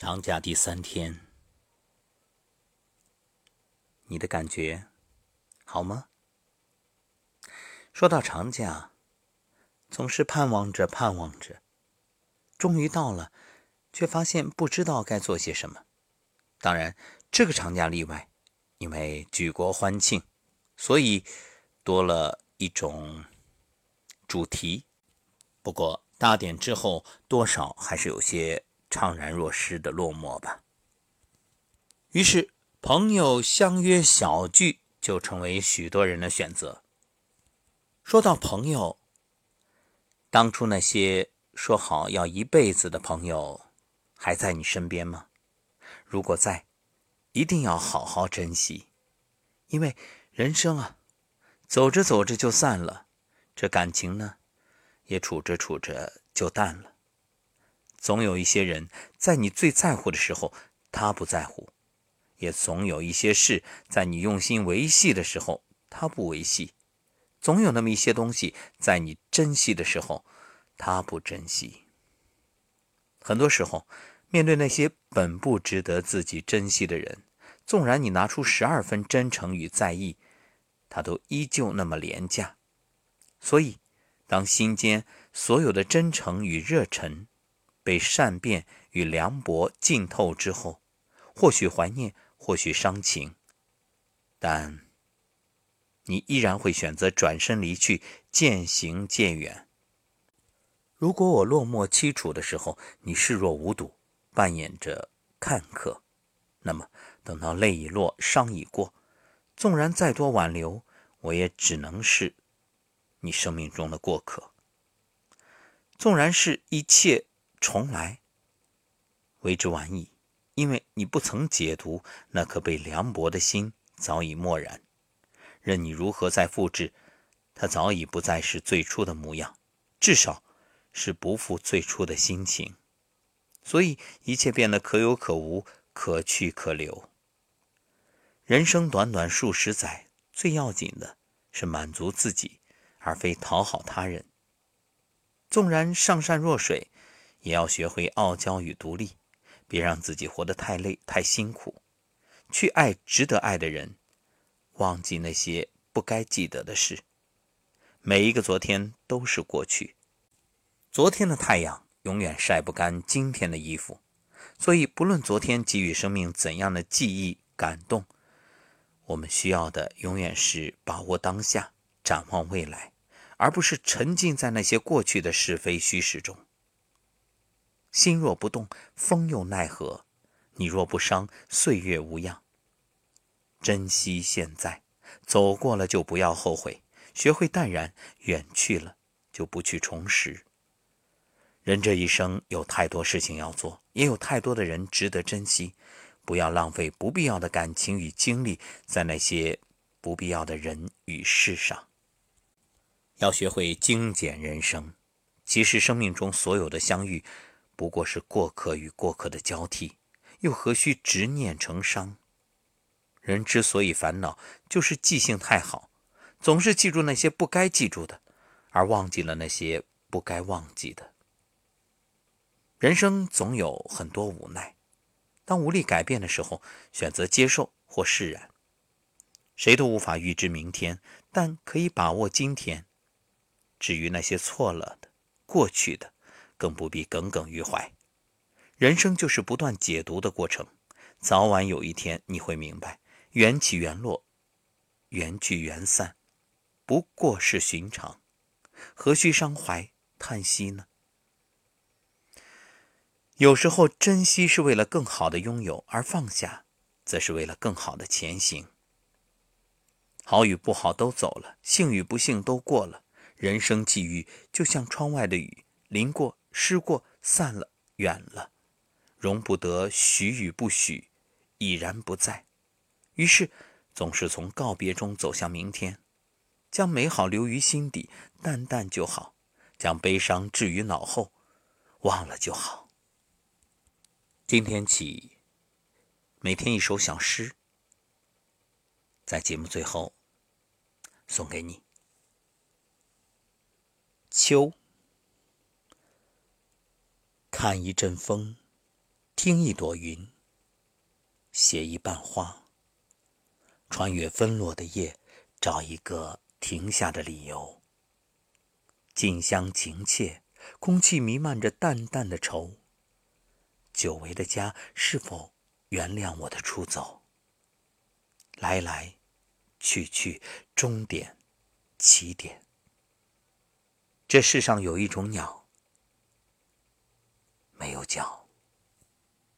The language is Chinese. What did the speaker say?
长假第三天，你的感觉好吗？说到长假，总是盼望着盼望着，终于到了，却发现不知道该做些什么。当然，这个长假例外，因为举国欢庆，所以多了一种主题。不过大典之后，多少还是有些。怅然若失的落寞吧。于是，朋友相约小聚就成为许多人的选择。说到朋友，当初那些说好要一辈子的朋友，还在你身边吗？如果在，一定要好好珍惜，因为人生啊，走着走着就散了，这感情呢，也处着处着就淡了。总有一些人在你最在乎的时候，他不在乎；也总有一些事在你用心维系的时候，他不维系；总有那么一些东西在你珍惜的时候，他不珍惜。很多时候，面对那些本不值得自己珍惜的人，纵然你拿出十二分真诚与在意，他都依旧那么廉价。所以，当心间所有的真诚与热忱，被善变与凉薄浸透之后，或许怀念，或许伤情，但你依然会选择转身离去，渐行渐远。如果我落寞凄楚的时候，你视若无睹，扮演着看客，那么等到泪已落，伤已过，纵然再多挽留，我也只能是你生命中的过客。纵然是一切。重来，为之晚矣，因为你不曾解读那颗被凉薄的心，早已漠然。任你如何再复制，它早已不再是最初的模样，至少是不复最初的心情。所以一切变得可有可无，可去可留。人生短短数十载，最要紧的是满足自己，而非讨好他人。纵然上善若水。也要学会傲娇与独立，别让自己活得太累太辛苦，去爱值得爱的人，忘记那些不该记得的事。每一个昨天都是过去，昨天的太阳永远晒不干今天的衣服，所以不论昨天给予生命怎样的记忆感动，我们需要的永远是把握当下，展望未来，而不是沉浸在那些过去的是非虚实中。心若不动，风又奈何？你若不伤，岁月无恙。珍惜现在，走过了就不要后悔，学会淡然，远去了就不去重拾。人这一生有太多事情要做，也有太多的人值得珍惜，不要浪费不必要的感情与精力在那些不必要的人与事上。要学会精简人生，其实生命中所有的相遇。不过是过客与过客的交替，又何须执念成伤？人之所以烦恼，就是记性太好，总是记住那些不该记住的，而忘记了那些不该忘记的。人生总有很多无奈，当无力改变的时候，选择接受或释然。谁都无法预知明天，但可以把握今天。至于那些错了的、过去的，更不必耿耿于怀，人生就是不断解读的过程，早晚有一天你会明白，缘起缘落，缘聚缘散，不过是寻常，何须伤怀叹息呢？有时候珍惜是为了更好的拥有，而放下，则是为了更好的前行。好与不好都走了，幸与不幸都过了，人生际遇就像窗外的雨，淋过。失过，散了，远了，容不得许与不许，已然不在。于是，总是从告别中走向明天，将美好留于心底，淡淡就好；将悲伤置于脑后，忘了就好。今天起，每天一首小诗，在节目最后送给你。秋。看一阵风，听一朵云，写一瓣花，穿越纷落的夜，找一个停下的理由。近乡情怯，空气弥漫着淡淡的愁。久违的家，是否原谅我的出走？来来去去，终点，起点。这世上有一种鸟，没有脚。